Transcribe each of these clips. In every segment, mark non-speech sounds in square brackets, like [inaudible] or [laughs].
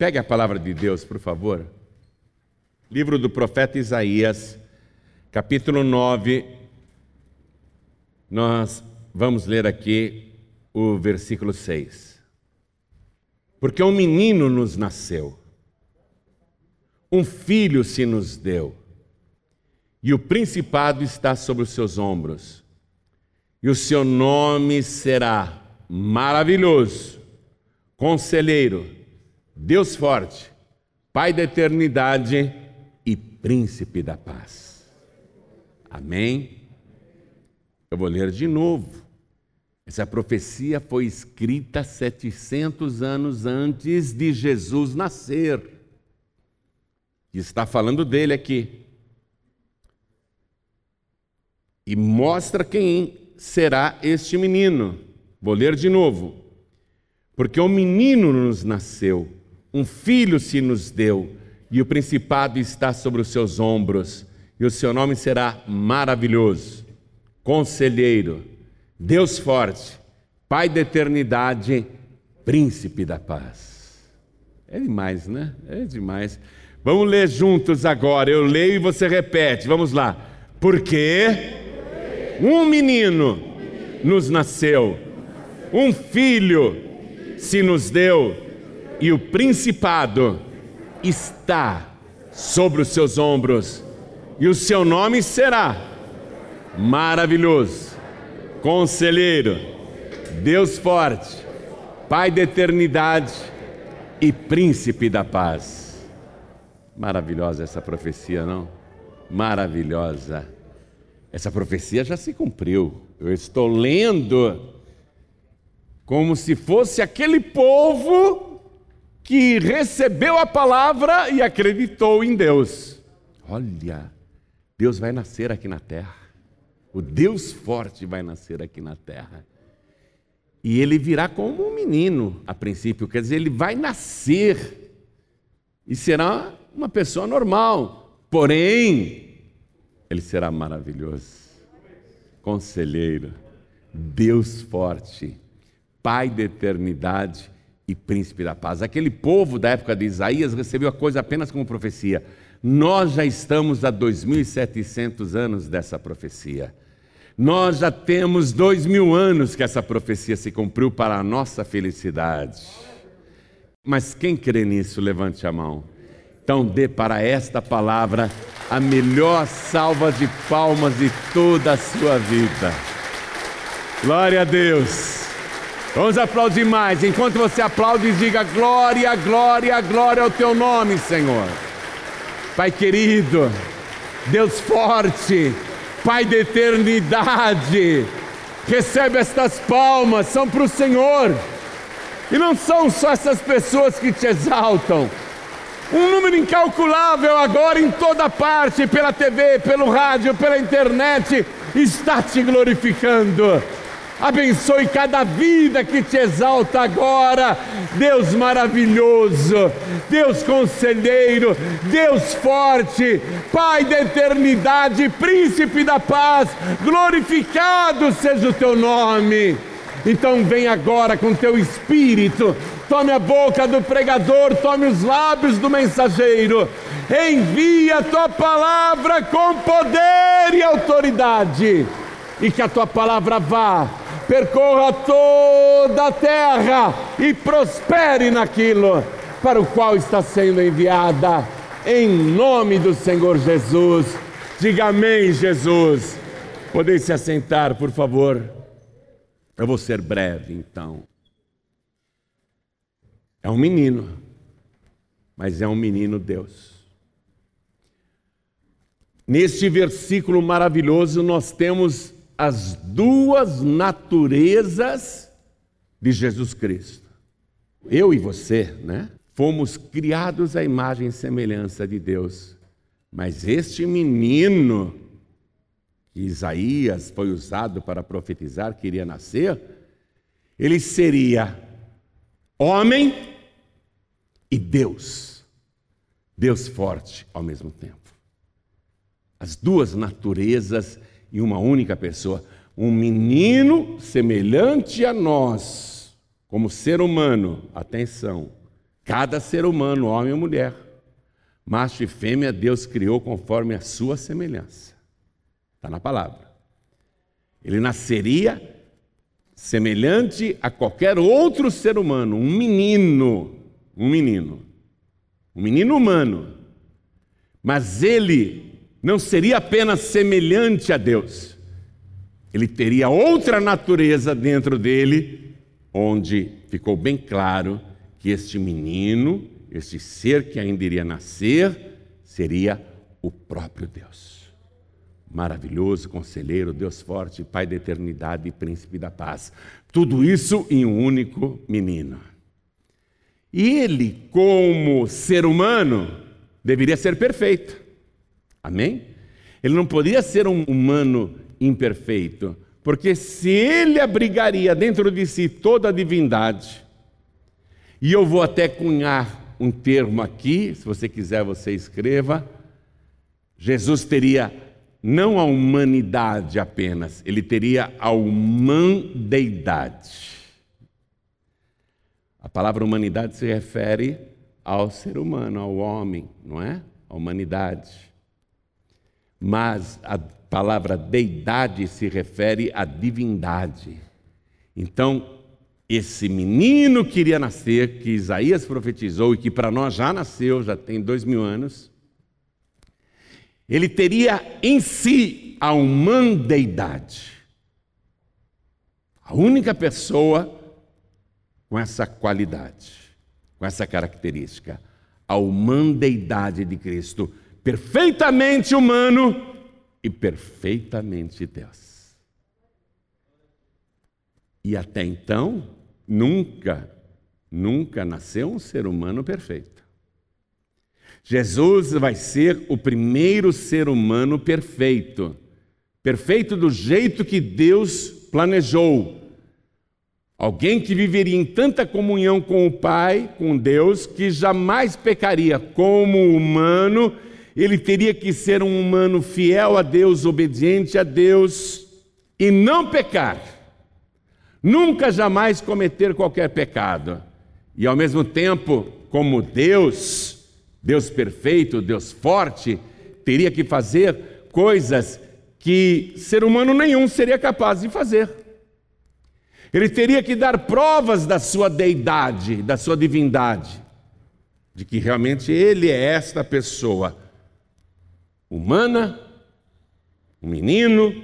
Pegue a palavra de Deus, por favor. Livro do profeta Isaías, capítulo 9. Nós vamos ler aqui o versículo 6. Porque um menino nos nasceu, um filho se nos deu, e o principado está sobre os seus ombros, e o seu nome será maravilhoso, conselheiro Deus forte, Pai da eternidade e Príncipe da paz. Amém? Eu vou ler de novo. Essa profecia foi escrita 700 anos antes de Jesus nascer. E está falando dele aqui. E mostra quem será este menino. Vou ler de novo. Porque um menino nos nasceu um filho se nos deu, e o principado está sobre os seus ombros, e o seu nome será maravilhoso, conselheiro, Deus forte, Pai da eternidade, príncipe da paz. É demais, né? É demais. Vamos ler juntos agora. Eu leio e você repete. Vamos lá. Porque um menino nos nasceu, um filho se nos deu e o principado está sobre os seus ombros, e o seu nome será maravilhoso, conselheiro, Deus forte, Pai da eternidade e príncipe da paz. Maravilhosa essa profecia, não? Maravilhosa. Essa profecia já se cumpriu. Eu estou lendo como se fosse aquele povo que recebeu a palavra e acreditou em Deus. Olha, Deus vai nascer aqui na terra. O Deus forte vai nascer aqui na terra. E ele virá como um menino, a princípio, quer dizer, ele vai nascer e será uma pessoa normal. Porém, ele será maravilhoso, conselheiro, Deus forte, Pai da eternidade e príncipe da paz. Aquele povo da época de Isaías recebeu a coisa apenas como profecia. Nós já estamos há 2.700 anos dessa profecia. Nós já temos dois mil anos que essa profecia se cumpriu para a nossa felicidade. Mas quem crê nisso, levante a mão. Então dê para esta palavra a melhor salva de palmas de toda a sua vida. Glória a Deus. Vamos aplaudir mais. Enquanto você aplaude, diga glória, glória, glória ao teu nome, Senhor. Pai querido, Deus forte, Pai da eternidade, recebe estas palmas, são para o Senhor. E não são só essas pessoas que te exaltam. Um número incalculável agora em toda parte, pela TV, pelo rádio, pela internet, está te glorificando abençoe cada vida que te exalta agora, Deus maravilhoso, Deus conselheiro, Deus forte, Pai da eternidade, Príncipe da paz, glorificado seja o teu nome. Então vem agora com teu espírito, tome a boca do pregador, tome os lábios do mensageiro, envia a tua palavra com poder e autoridade, e que a tua palavra vá percorra toda a terra e prospere naquilo para o qual está sendo enviada, em nome do Senhor Jesus. Diga amém, Jesus. Podem se assentar, por favor. Eu vou ser breve, então. É um menino, mas é um menino Deus. Neste versículo maravilhoso, nós temos as duas naturezas de Jesus Cristo. Eu e você, né? Fomos criados à imagem e semelhança de Deus. Mas este menino, que Isaías foi usado para profetizar que iria nascer, ele seria homem e Deus. Deus forte ao mesmo tempo. As duas naturezas e uma única pessoa. Um menino semelhante a nós, como ser humano, atenção, cada ser humano, homem ou mulher, macho e fêmea, Deus criou conforme a sua semelhança. Está na palavra. Ele nasceria semelhante a qualquer outro ser humano, um menino, um menino, um menino humano. Mas ele não seria apenas semelhante a Deus, ele teria outra natureza dentro dele, onde ficou bem claro que este menino, este ser que ainda iria nascer, seria o próprio Deus. Maravilhoso, conselheiro, Deus forte, Pai da eternidade e príncipe da paz. Tudo isso em um único menino. E ele, como ser humano, deveria ser perfeito. Amém? Ele não podia ser um humano imperfeito, porque se ele abrigaria dentro de si toda a divindade, e eu vou até cunhar um termo aqui, se você quiser você escreva, Jesus teria não a humanidade apenas, ele teria a humandeidade. A palavra humanidade se refere ao ser humano, ao homem, não é? A humanidade. Mas a palavra deidade se refere à divindade. Então, esse menino que iria nascer, que Isaías profetizou e que para nós já nasceu, já tem dois mil anos, ele teria em si a humandeidade. A única pessoa com essa qualidade, com essa característica, a humandeidade de Cristo, perfeitamente humano e perfeitamente Deus. E até então, nunca, nunca nasceu um ser humano perfeito. Jesus vai ser o primeiro ser humano perfeito, perfeito do jeito que Deus planejou. Alguém que viveria em tanta comunhão com o Pai, com Deus, que jamais pecaria como humano ele teria que ser um humano fiel a Deus, obediente a Deus e não pecar. Nunca jamais cometer qualquer pecado. E ao mesmo tempo, como Deus, Deus perfeito, Deus forte, teria que fazer coisas que ser humano nenhum seria capaz de fazer. Ele teria que dar provas da sua deidade, da sua divindade, de que realmente ele é esta pessoa humana, um menino,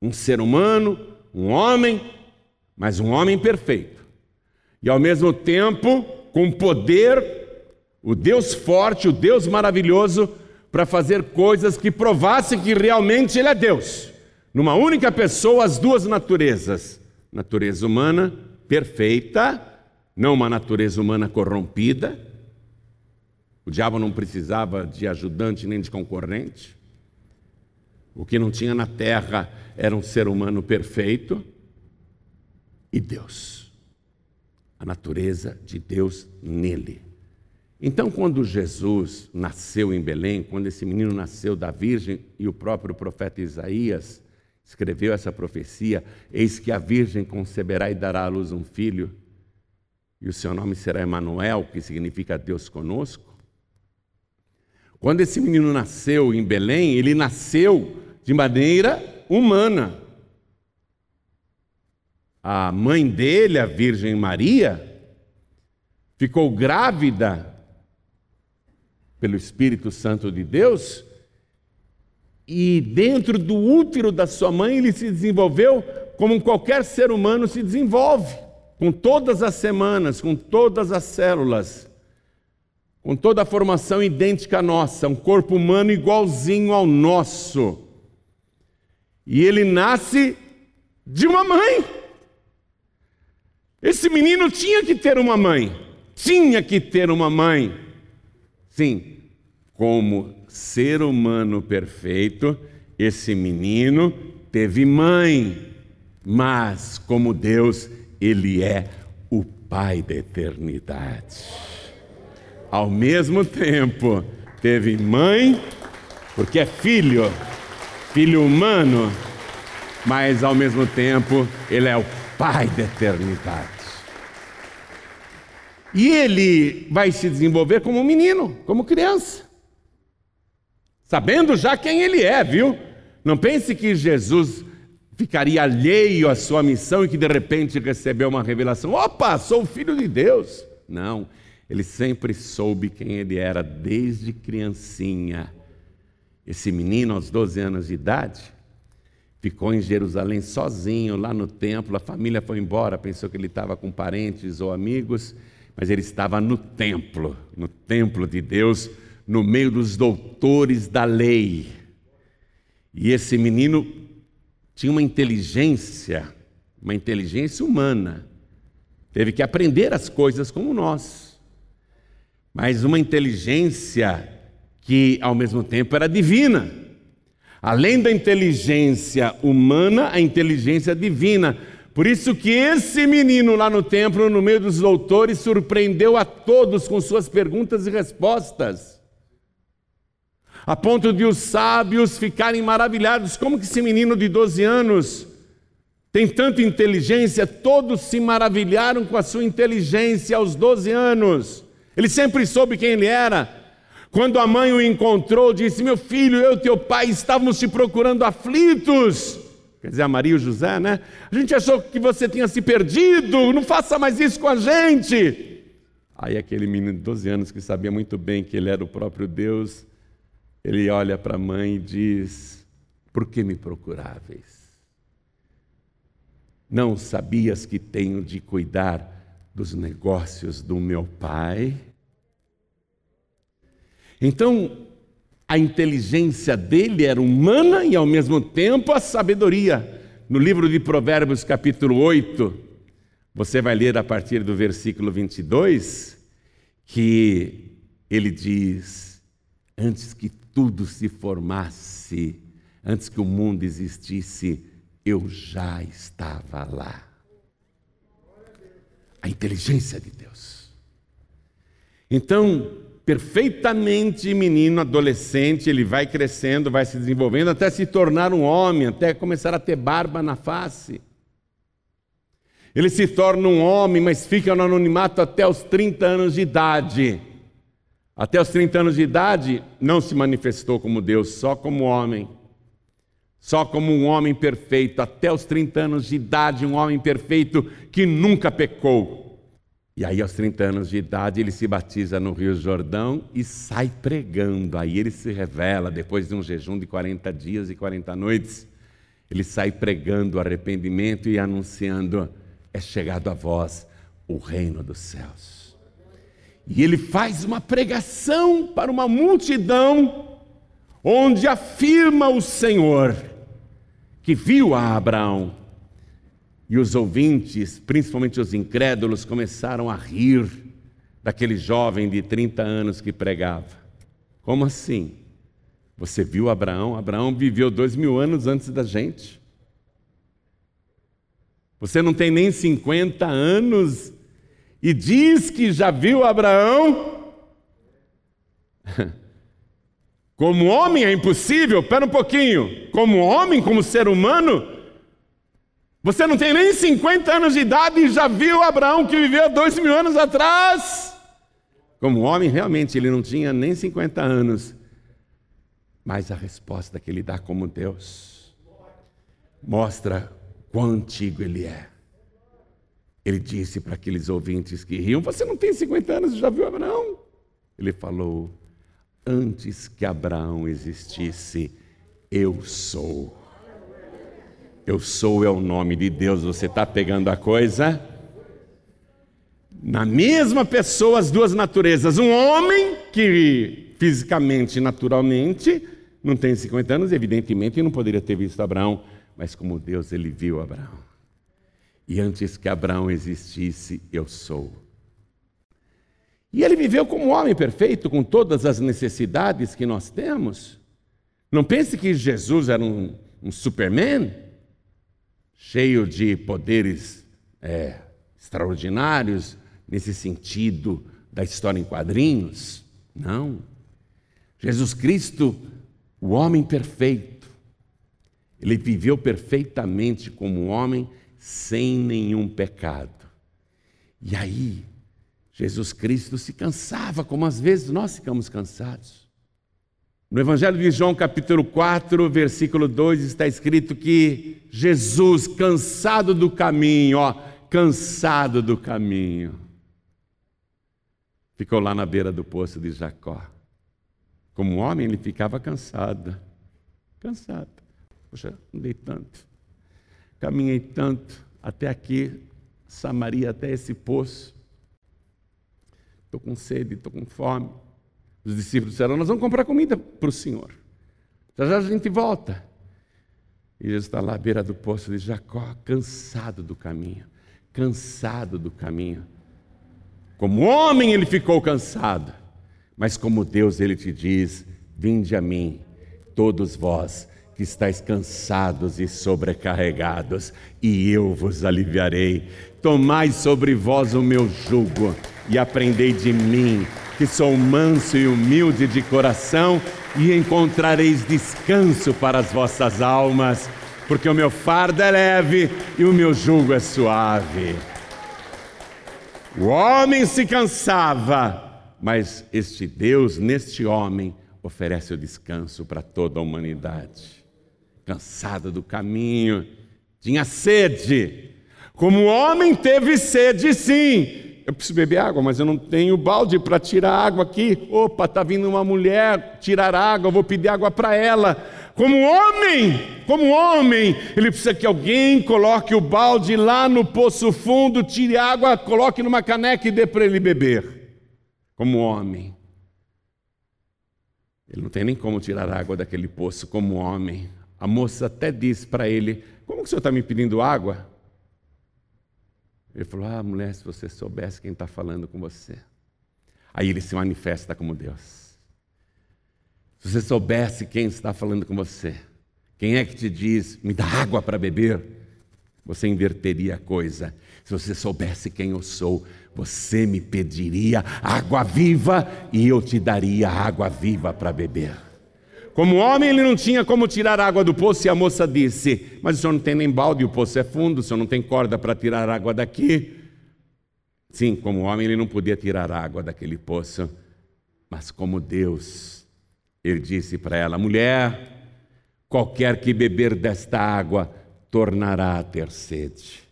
um ser humano, um homem, mas um homem perfeito. E ao mesmo tempo, com poder, o Deus forte, o Deus maravilhoso, para fazer coisas que provassem que realmente Ele é Deus. Numa única pessoa, as duas naturezas: natureza humana perfeita, não uma natureza humana corrompida, o diabo não precisava de ajudante nem de concorrente. O que não tinha na terra era um ser humano perfeito e Deus. A natureza de Deus nele. Então, quando Jesus nasceu em Belém, quando esse menino nasceu da Virgem e o próprio profeta Isaías escreveu essa profecia: Eis que a Virgem conceberá e dará à luz um filho, e o seu nome será Emanuel, que significa Deus conosco. Quando esse menino nasceu em Belém, ele nasceu de maneira humana. A mãe dele, a Virgem Maria, ficou grávida pelo Espírito Santo de Deus, e dentro do útero da sua mãe ele se desenvolveu como qualquer ser humano se desenvolve, com todas as semanas, com todas as células com toda a formação idêntica à nossa, um corpo humano igualzinho ao nosso. E ele nasce de uma mãe. Esse menino tinha que ter uma mãe, tinha que ter uma mãe. Sim, como ser humano perfeito, esse menino teve mãe, mas como Deus, ele é o Pai da eternidade ao mesmo tempo teve mãe, porque é filho, filho humano, mas ao mesmo tempo ele é o Pai da eternidade. E ele vai se desenvolver como um menino, como criança. Sabendo já quem ele é, viu? Não pense que Jesus ficaria alheio à sua missão e que de repente recebeu uma revelação: opa, sou filho de Deus. Não, ele sempre soube quem ele era desde criancinha. Esse menino, aos 12 anos de idade, ficou em Jerusalém sozinho, lá no templo. A família foi embora, pensou que ele estava com parentes ou amigos, mas ele estava no templo, no templo de Deus, no meio dos doutores da lei. E esse menino tinha uma inteligência, uma inteligência humana. Teve que aprender as coisas como nós. Mas uma inteligência que ao mesmo tempo era divina. Além da inteligência humana, a inteligência divina. Por isso que esse menino lá no templo, no meio dos doutores, surpreendeu a todos com suas perguntas e respostas. A ponto de os sábios ficarem maravilhados, como que esse menino de 12 anos tem tanta inteligência, todos se maravilharam com a sua inteligência aos 12 anos. Ele sempre soube quem ele era. Quando a mãe o encontrou, disse: Meu filho, eu e teu pai estávamos te procurando aflitos. Quer dizer, a Maria e o José, né? A gente achou que você tinha se perdido, não faça mais isso com a gente. Aí aquele menino de 12 anos que sabia muito bem que ele era o próprio Deus, ele olha para a mãe e diz: Por que me procuráveis? Não sabias que tenho de cuidar dos negócios do meu pai? Então, a inteligência dele era humana e ao mesmo tempo a sabedoria. No livro de Provérbios, capítulo 8, você vai ler a partir do versículo 22, que ele diz: Antes que tudo se formasse, antes que o mundo existisse, eu já estava lá. A inteligência de Deus. Então, perfeitamente menino, adolescente, ele vai crescendo, vai se desenvolvendo até se tornar um homem, até começar a ter barba na face. Ele se torna um homem, mas fica no anonimato até os 30 anos de idade. Até os 30 anos de idade, não se manifestou como Deus, só como homem. Só como um homem perfeito. Até os 30 anos de idade, um homem perfeito que nunca pecou. E aí, aos 30 anos de idade, ele se batiza no Rio Jordão e sai pregando. Aí ele se revela, depois de um jejum de 40 dias e 40 noites, ele sai pregando o arrependimento e anunciando: é chegado a vós o reino dos céus. E ele faz uma pregação para uma multidão, onde afirma o Senhor que viu a Abraão e os ouvintes, principalmente os incrédulos, começaram a rir daquele jovem de 30 anos que pregava. Como assim? Você viu Abraão? Abraão viveu dois mil anos antes da gente. Você não tem nem 50 anos e diz que já viu Abraão? Como homem é impossível, espera um pouquinho. Como homem, como ser humano, você não tem nem 50 anos de idade e já viu Abraão que viveu dois mil anos atrás? Como homem, realmente, ele não tinha nem 50 anos. Mas a resposta que ele dá como Deus mostra quão antigo ele é. Ele disse para aqueles ouvintes que riam: Você não tem 50 anos e já viu Abraão? Ele falou: Antes que Abraão existisse, eu sou. Eu sou é o nome de Deus. Você está pegando a coisa? Na mesma pessoa, as duas naturezas. Um homem que fisicamente, naturalmente, não tem 50 anos, evidentemente, não poderia ter visto Abraão, mas como Deus, ele viu Abraão. E antes que Abraão existisse, eu sou. E ele viveu como homem perfeito, com todas as necessidades que nós temos. Não pense que Jesus era um, um Superman cheio de poderes é, extraordinários, nesse sentido da história em quadrinhos. Não. Jesus Cristo, o homem perfeito, ele viveu perfeitamente como homem, sem nenhum pecado. E aí, Jesus Cristo se cansava, como às vezes nós ficamos cansados. No Evangelho de João, capítulo 4, versículo 2, está escrito que Jesus, cansado do caminho, ó, cansado do caminho, ficou lá na beira do poço de Jacó. Como homem, ele ficava cansado. Cansado. Poxa, andei tanto, caminhei tanto até aqui, Samaria, até esse poço. Estou com sede, estou com fome. Os discípulos disseram: Nós vamos comprar comida para o Senhor. Já já a gente volta. E Jesus está lá à beira do poço de Jacó, cansado do caminho, cansado do caminho. Como homem ele ficou cansado, mas como Deus ele te diz: Vinde a mim, todos vós que estáis cansados e sobrecarregados, e eu vos aliviarei. Tomai sobre vós o meu jugo e aprendei de mim que sou manso e humilde de coração, e encontrareis descanso para as vossas almas, porque o meu fardo é leve e o meu jugo é suave. O homem se cansava, mas este Deus, neste homem, oferece o descanso para toda a humanidade. Cansado do caminho, tinha sede. Como o homem teve sede, sim, eu preciso beber água, mas eu não tenho balde para tirar água aqui. Opa, está vindo uma mulher tirar água, eu vou pedir água para ela. Como homem, como homem, ele precisa que alguém coloque o balde lá no poço fundo, tire água, coloque numa caneca e dê para ele beber. Como homem. Ele não tem nem como tirar água daquele poço como homem. A moça até disse para ele: Como que o senhor está me pedindo água? Ele falou: Ah, mulher, se você soubesse quem está falando com você. Aí ele se manifesta como Deus. Se você soubesse quem está falando com você, quem é que te diz, me dá água para beber, você inverteria a coisa. Se você soubesse quem eu sou, você me pediria água viva e eu te daria água viva para beber. Como homem, ele não tinha como tirar água do poço, e a moça disse: Mas o senhor não tem nem balde, o poço é fundo, o senhor não tem corda para tirar água daqui. Sim, como homem, ele não podia tirar água daquele poço, mas como Deus, ele disse para ela: Mulher, qualquer que beber desta água tornará a ter sede.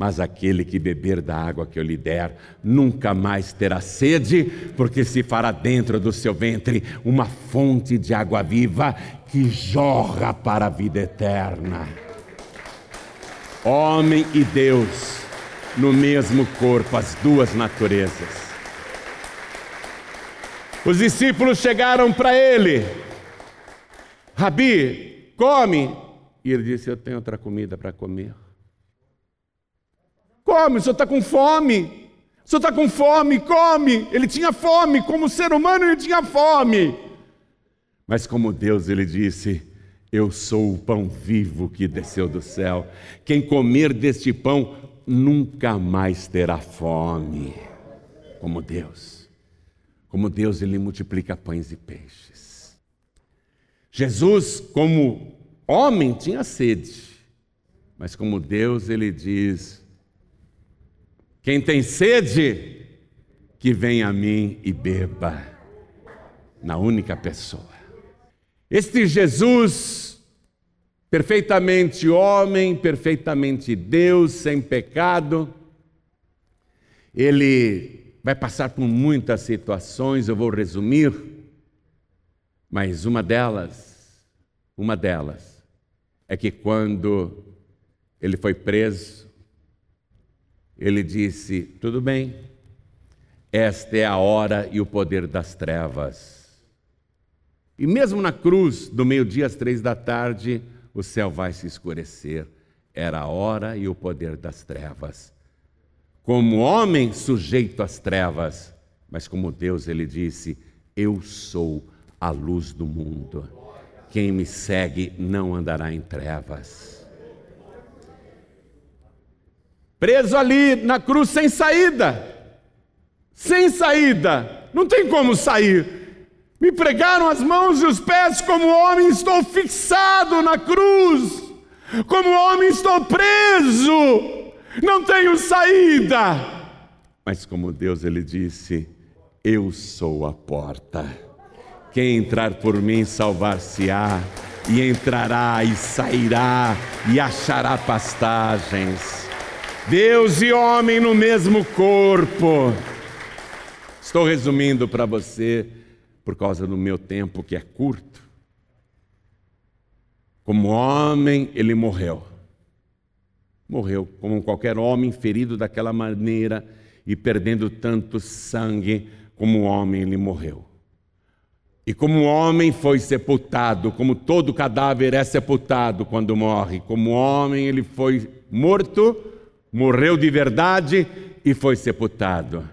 Mas aquele que beber da água que eu lhe der, nunca mais terá sede, porque se fará dentro do seu ventre uma fonte de água viva que jorra para a vida eterna. Homem e Deus, no mesmo corpo, as duas naturezas. Os discípulos chegaram para ele, Rabi, come. E ele disse: Eu tenho outra comida para comer. Come, o senhor está com fome. O senhor está com fome, come. Ele tinha fome, como ser humano ele tinha fome. Mas como Deus, ele disse: Eu sou o pão vivo que desceu do céu. Quem comer deste pão nunca mais terá fome. Como Deus. Como Deus, ele multiplica pães e peixes. Jesus, como homem, tinha sede. Mas como Deus, ele diz: quem tem sede, que venha a mim e beba, na única pessoa. Este Jesus, perfeitamente homem, perfeitamente Deus, sem pecado, ele vai passar por muitas situações, eu vou resumir, mas uma delas, uma delas, é que quando ele foi preso, ele disse: Tudo bem, esta é a hora e o poder das trevas. E mesmo na cruz, do meio-dia às três da tarde, o céu vai se escurecer. Era a hora e o poder das trevas. Como homem sujeito às trevas, mas como Deus, ele disse: Eu sou a luz do mundo. Quem me segue não andará em trevas preso ali na cruz sem saída. Sem saída, não tem como sair. Me pregaram as mãos e os pés, como homem estou fixado na cruz, como homem estou preso, não tenho saída. Mas como Deus, ele disse: Eu sou a porta. Quem entrar por mim salvar-se-á, e entrará e sairá e achará pastagens. Deus e homem no mesmo corpo. Estou resumindo para você, por causa do meu tempo que é curto. Como homem, ele morreu. Morreu como qualquer homem ferido daquela maneira e perdendo tanto sangue, como homem, ele morreu. E como homem foi sepultado, como todo cadáver é sepultado quando morre, como homem ele foi morto, morreu de verdade e foi sepultado.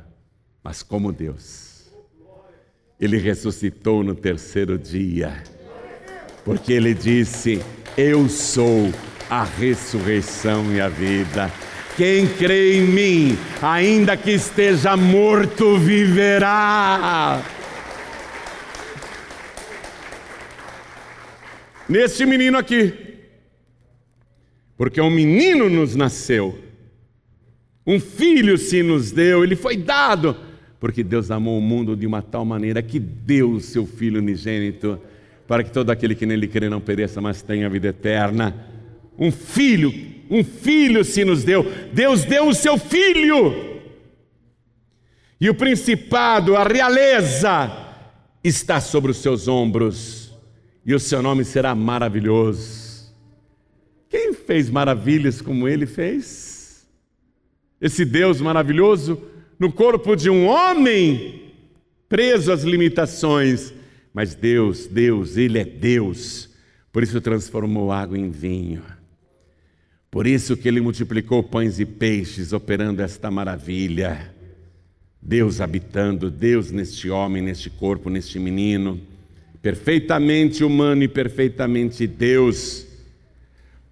Mas como Deus, ele ressuscitou no terceiro dia, porque ele disse: Eu sou a ressurreição e a vida. Quem crê em mim, ainda que esteja morto, viverá. Neste menino aqui, porque um menino nos nasceu, um filho se nos deu, ele foi dado, porque Deus amou o mundo de uma tal maneira que deu o seu filho unigênito, para que todo aquele que nele crê não pereça, mas tenha vida eterna. Um filho, um filho se nos deu. Deus deu o seu filho. E o principado, a realeza, está sobre os seus ombros. E o seu nome será maravilhoso. Quem fez maravilhas como ele fez? Esse Deus maravilhoso no corpo de um homem preso às limitações. Mas Deus, Deus, Ele é Deus. Por isso transformou água em vinho. Por isso que ele multiplicou pães e peixes, operando esta maravilha. Deus habitando, Deus neste homem, neste corpo, neste menino, perfeitamente humano e perfeitamente Deus.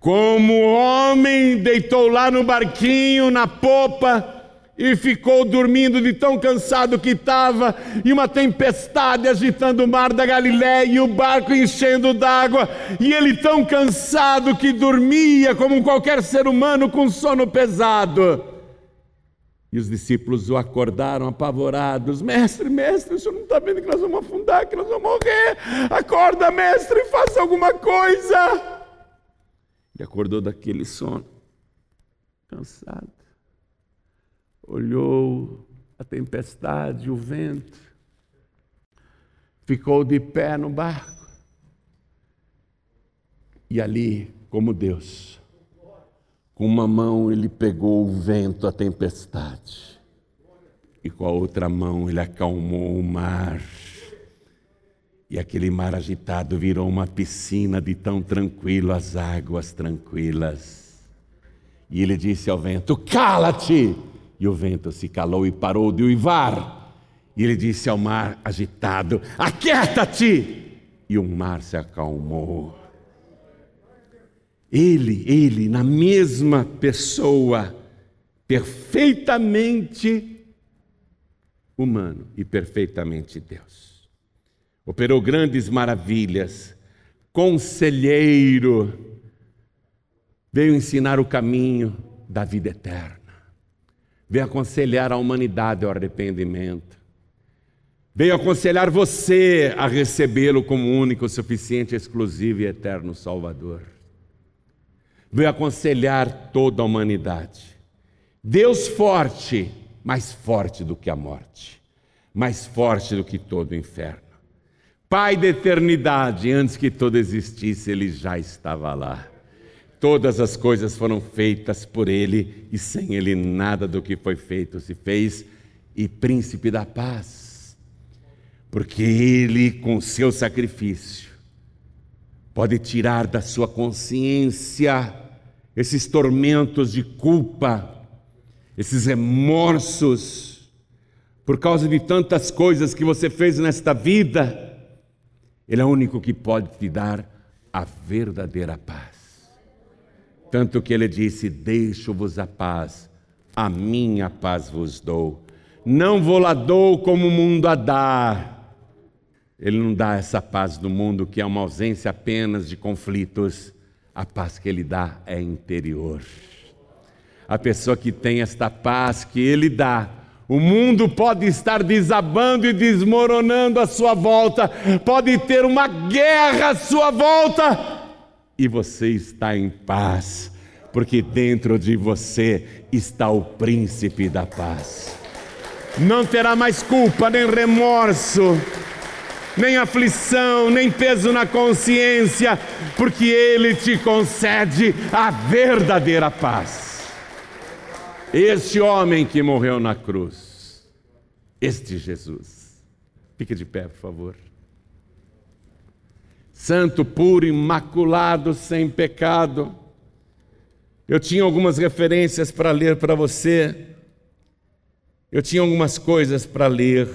Como homem deitou lá no barquinho, na popa, e ficou dormindo de tão cansado que estava, e uma tempestade agitando o mar da Galiléia e o barco enchendo d'água, e ele tão cansado que dormia como qualquer ser humano com sono pesado. E os discípulos o acordaram apavorados: Mestre, mestre, o senhor não está vendo que nós vamos afundar, que nós vamos morrer? Acorda, mestre, faça alguma coisa. Ele acordou daquele sono, cansado olhou a tempestade, o vento, ficou de pé no barco. E ali, como Deus, com uma mão ele pegou o vento, a tempestade, e com a outra mão ele acalmou o mar. E aquele mar agitado virou uma piscina de tão tranquilo, as águas tranquilas. E ele disse ao vento: Cala-te! E o vento se calou e parou de uivar. E ele disse ao mar agitado: Aquieta-te! E o mar se acalmou. Ele, ele, na mesma pessoa, perfeitamente humano e perfeitamente Deus. Operou grandes maravilhas, conselheiro, veio ensinar o caminho da vida eterna veio aconselhar a humanidade ao arrependimento. Veio aconselhar você a recebê-lo como único, suficiente, exclusivo e eterno Salvador. Veio aconselhar toda a humanidade. Deus forte, mais forte do que a morte, mais forte do que todo o inferno. Pai da eternidade, antes que todo existisse, ele já estava lá. Todas as coisas foram feitas por Ele e sem Ele nada do que foi feito se fez, e Príncipe da Paz, porque Ele, com seu sacrifício, pode tirar da sua consciência esses tormentos de culpa, esses remorsos, por causa de tantas coisas que você fez nesta vida. Ele é o único que pode te dar a verdadeira paz. Tanto que ele disse: Deixo-vos a paz, a minha paz vos dou. Não vou lá dou como o mundo a dá. Ele não dá essa paz do mundo que é uma ausência apenas de conflitos. A paz que ele dá é interior. A pessoa que tem esta paz que ele dá, O mundo pode estar desabando e desmoronando à sua volta, pode ter uma guerra à sua volta, e você está em paz, porque dentro de você está o príncipe da paz. Não terá mais culpa, nem remorso, nem aflição, nem peso na consciência, porque Ele te concede a verdadeira paz. Este homem que morreu na cruz, este Jesus. Fique de pé, por favor. Santo, puro, imaculado, sem pecado. Eu tinha algumas referências para ler para você. Eu tinha algumas coisas para ler.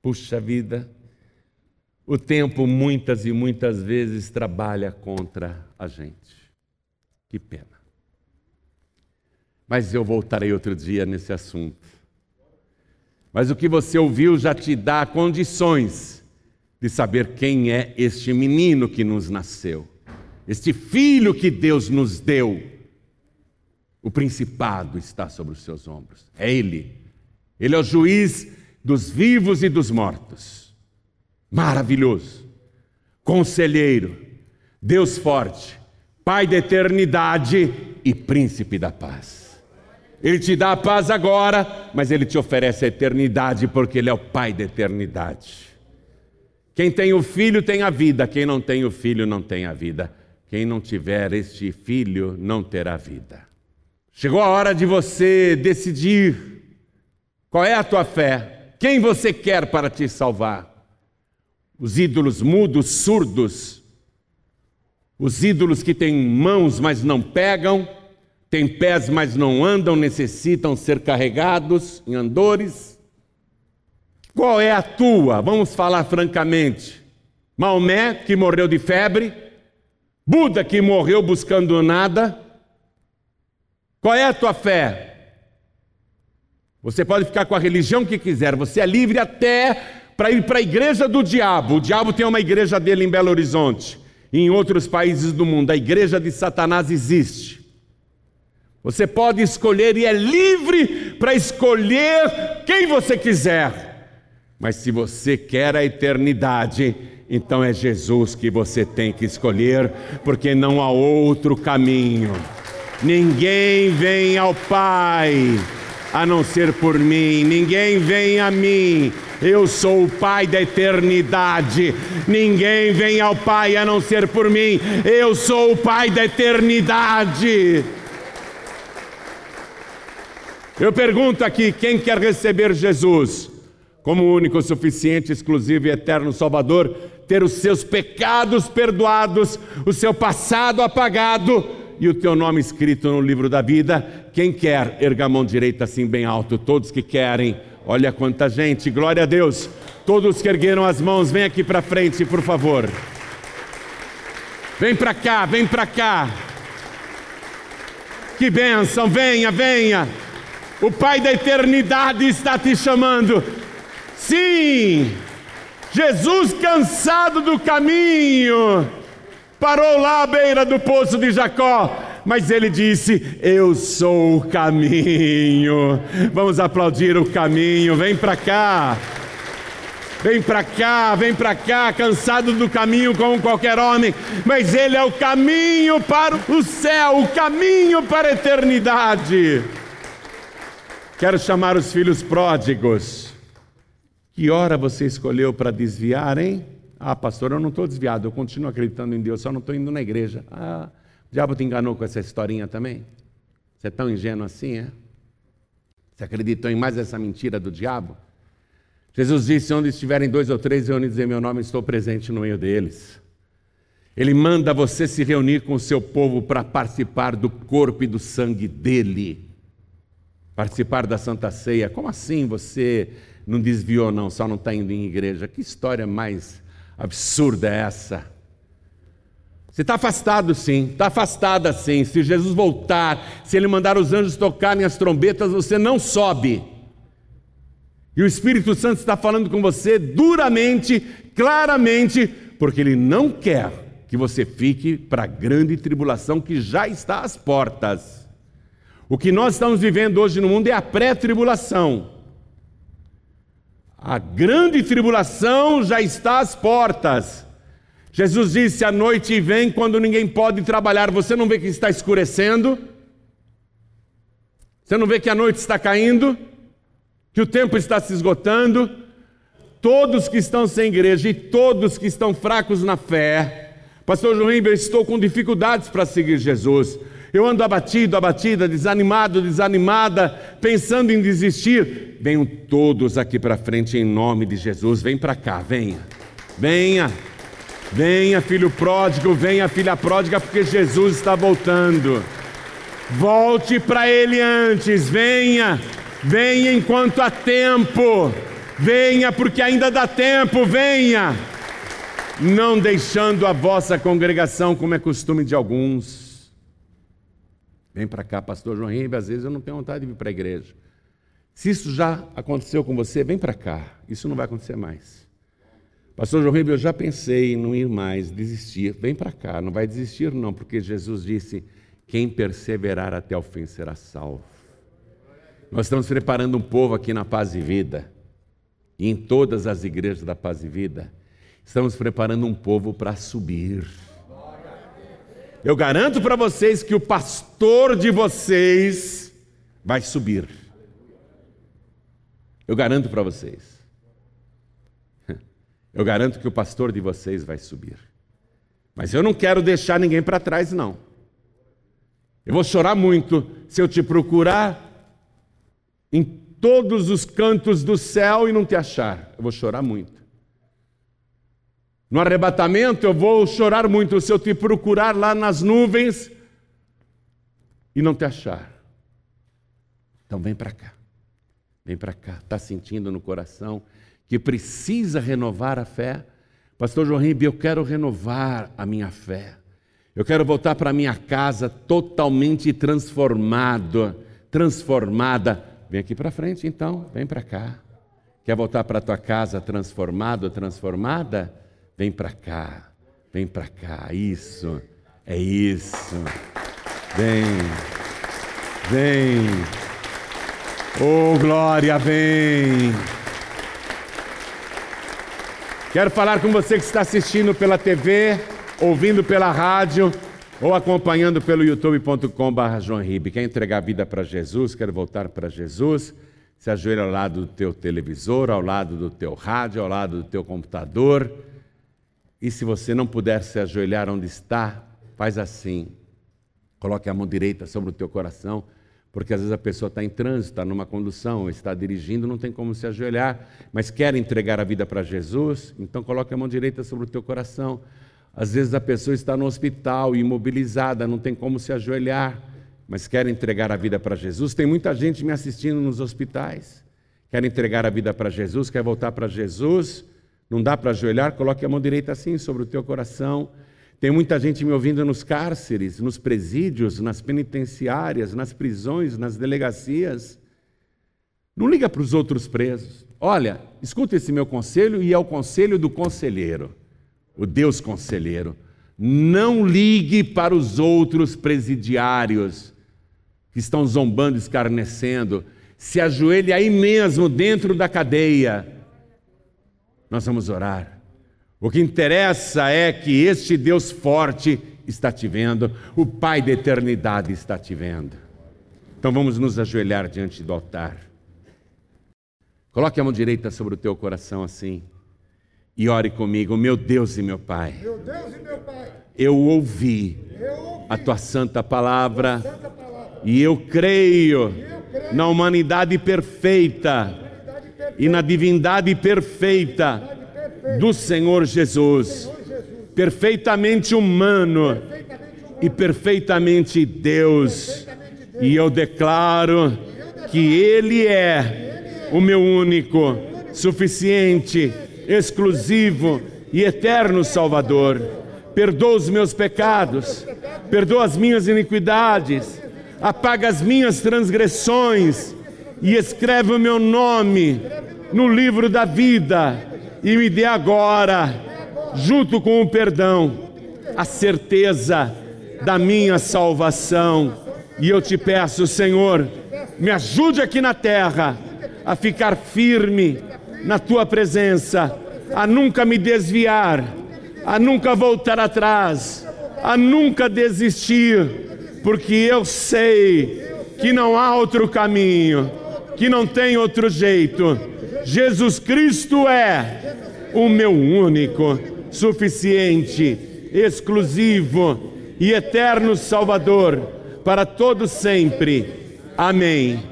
Puxa vida. O tempo muitas e muitas vezes trabalha contra a gente. Que pena. Mas eu voltarei outro dia nesse assunto. Mas o que você ouviu já te dá condições de saber quem é este menino que nos nasceu, este filho que Deus nos deu. O principado está sobre os seus ombros. É Ele. Ele é o juiz dos vivos e dos mortos. Maravilhoso. Conselheiro, Deus forte, Pai da eternidade e príncipe da paz. Ele te dá a paz agora, mas ele te oferece a eternidade, porque ele é o Pai da eternidade. Quem tem o filho tem a vida, quem não tem o filho não tem a vida. Quem não tiver este filho não terá vida. Chegou a hora de você decidir qual é a tua fé, quem você quer para te salvar. Os ídolos mudos, surdos, os ídolos que têm mãos, mas não pegam têm pés, mas não andam, necessitam ser carregados em andores. Qual é a tua? Vamos falar francamente. Maomé, que morreu de febre, Buda, que morreu buscando nada. Qual é a tua fé? Você pode ficar com a religião que quiser, você é livre até para ir para a igreja do diabo. O diabo tem uma igreja dele em Belo Horizonte e em outros países do mundo. A igreja de Satanás existe. Você pode escolher e é livre para escolher quem você quiser. Mas se você quer a eternidade, então é Jesus que você tem que escolher, porque não há outro caminho. Ninguém vem ao Pai a não ser por mim, ninguém vem a mim. Eu sou o Pai da eternidade. Ninguém vem ao Pai a não ser por mim. Eu sou o Pai da eternidade. Eu pergunto aqui: quem quer receber Jesus como único, suficiente, exclusivo e eterno Salvador, ter os seus pecados perdoados, o seu passado apagado e o teu nome escrito no livro da vida? Quem quer, erga a mão direita assim bem alto, todos que querem. Olha quanta gente, glória a Deus. Todos que ergueram as mãos, vem aqui para frente, por favor. Vem para cá, vem para cá. Que bênção, venha, venha. O Pai da eternidade está te chamando. Sim, Jesus, cansado do caminho, parou lá à beira do poço de Jacó, mas ele disse: Eu sou o caminho. Vamos aplaudir o caminho, vem para cá. Vem para cá, vem para cá, cansado do caminho como qualquer homem, mas ele é o caminho para o céu, o caminho para a eternidade. Quero chamar os filhos pródigos. Que hora você escolheu para desviar, hein? Ah, pastor, eu não estou desviado, eu continuo acreditando em Deus, só não estou indo na igreja. Ah, o diabo te enganou com essa historinha também? Você é tão ingênuo assim, é? Você acreditou em mais essa mentira do diabo? Jesus disse: Onde estiverem dois ou três reunidos dizer meu nome, estou presente no meio deles. Ele manda você se reunir com o seu povo para participar do corpo e do sangue dele participar da Santa Ceia. Como assim você não desviou, não, só não está indo em igreja? Que história mais absurda é essa? Você está afastado sim, está afastada sim. Se Jesus voltar, se Ele mandar os anjos tocarem as trombetas, você não sobe. E o Espírito Santo está falando com você duramente, claramente, porque Ele não quer que você fique para a grande tribulação que já está às portas. O que nós estamos vivendo hoje no mundo é a pré-tribulação. A grande tribulação já está às portas. Jesus disse: A noite vem quando ninguém pode trabalhar. Você não vê que está escurecendo? Você não vê que a noite está caindo? Que o tempo está se esgotando? Todos que estão sem igreja e todos que estão fracos na fé, Pastor João eu estou com dificuldades para seguir Jesus. Eu ando abatido, abatida, desanimado, desanimada, pensando em desistir. Venham todos aqui para frente em nome de Jesus. Vem para cá, venha. Venha. Venha, filho pródigo, venha, filha pródiga, porque Jesus está voltando. Volte para Ele antes, venha, venha enquanto há tempo, venha, porque ainda dá tempo, venha. Não deixando a vossa congregação, como é costume de alguns. Vem para cá, pastor João Ribe, às vezes eu não tenho vontade de vir para a igreja. Se isso já aconteceu com você, vem para cá, isso não vai acontecer mais. Pastor João Ribeiro, eu já pensei em não ir mais, desistir. Vem para cá, não vai desistir não, porque Jesus disse: quem perseverar até o fim será salvo. Nós estamos preparando um povo aqui na Paz e Vida, e em todas as igrejas da Paz e Vida, estamos preparando um povo para subir. Eu garanto para vocês que o pastor de vocês vai subir. Eu garanto para vocês. [laughs] Eu garanto que o pastor de vocês vai subir. Mas eu não quero deixar ninguém para trás, não. Eu vou chorar muito se eu te procurar em todos os cantos do céu e não te achar. Eu vou chorar muito. No arrebatamento, eu vou chorar muito se eu te procurar lá nas nuvens e não te achar. Então vem para cá. Vem para cá. Está sentindo no coração que precisa renovar a fé. Pastor João Ribe, eu quero renovar a minha fé. Eu quero voltar para minha casa totalmente transformado, transformada. Vem aqui para frente então, vem para cá. Quer voltar para tua casa transformado, transformada? Vem para cá. Vem para cá. Isso. É isso. Vem. Vem. Oh, glória, vem. Quero falar com você que está assistindo pela TV, ouvindo pela rádio ou acompanhando pelo youtube.com.br João Ribe. Quer entregar a vida para Jesus, quer voltar para Jesus? Se ajoelha ao lado do teu televisor, ao lado do teu rádio, ao lado do teu computador. E se você não puder se ajoelhar onde está, faz assim. Coloque a mão direita sobre o teu coração porque às vezes a pessoa está em trânsito, está numa condução, está dirigindo, não tem como se ajoelhar, mas quer entregar a vida para Jesus, então coloque a mão direita sobre o teu coração. Às vezes a pessoa está no hospital, imobilizada, não tem como se ajoelhar, mas quer entregar a vida para Jesus. Tem muita gente me assistindo nos hospitais, quer entregar a vida para Jesus, quer voltar para Jesus, não dá para ajoelhar, coloque a mão direita assim sobre o teu coração. Tem muita gente me ouvindo nos cárceres, nos presídios, nas penitenciárias, nas prisões, nas delegacias. Não liga para os outros presos. Olha, escuta esse meu conselho e é o conselho do conselheiro, o Deus conselheiro. Não ligue para os outros presidiários que estão zombando, escarnecendo. Se ajoelhe aí mesmo, dentro da cadeia. Nós vamos orar. O que interessa é que este Deus forte está te vendo, o Pai da eternidade está te vendo. Então vamos nos ajoelhar diante do altar. Coloque a mão direita sobre o teu coração assim e ore comigo, meu Deus e meu Pai. Meu Deus e meu Pai. Eu ouvi, eu ouvi a tua santa palavra, santa palavra. e eu creio, eu creio na humanidade perfeita. E na divindade perfeita do Senhor Jesus, perfeitamente humano e perfeitamente Deus. E eu declaro que Ele é o meu único, suficiente, exclusivo e eterno Salvador. Perdoa os meus pecados, perdoa as minhas iniquidades, apaga as minhas transgressões e escreve o meu nome no livro da vida e me dê agora, junto com o perdão, a certeza da minha salvação. E eu te peço, Senhor, me ajude aqui na terra a ficar firme, na tua presença, a nunca me desviar, a nunca voltar atrás, a nunca desistir, porque eu sei que não há outro caminho, que não tem outro jeito. Jesus Cristo é o meu único, suficiente, exclusivo e eterno Salvador para todo sempre. Amém.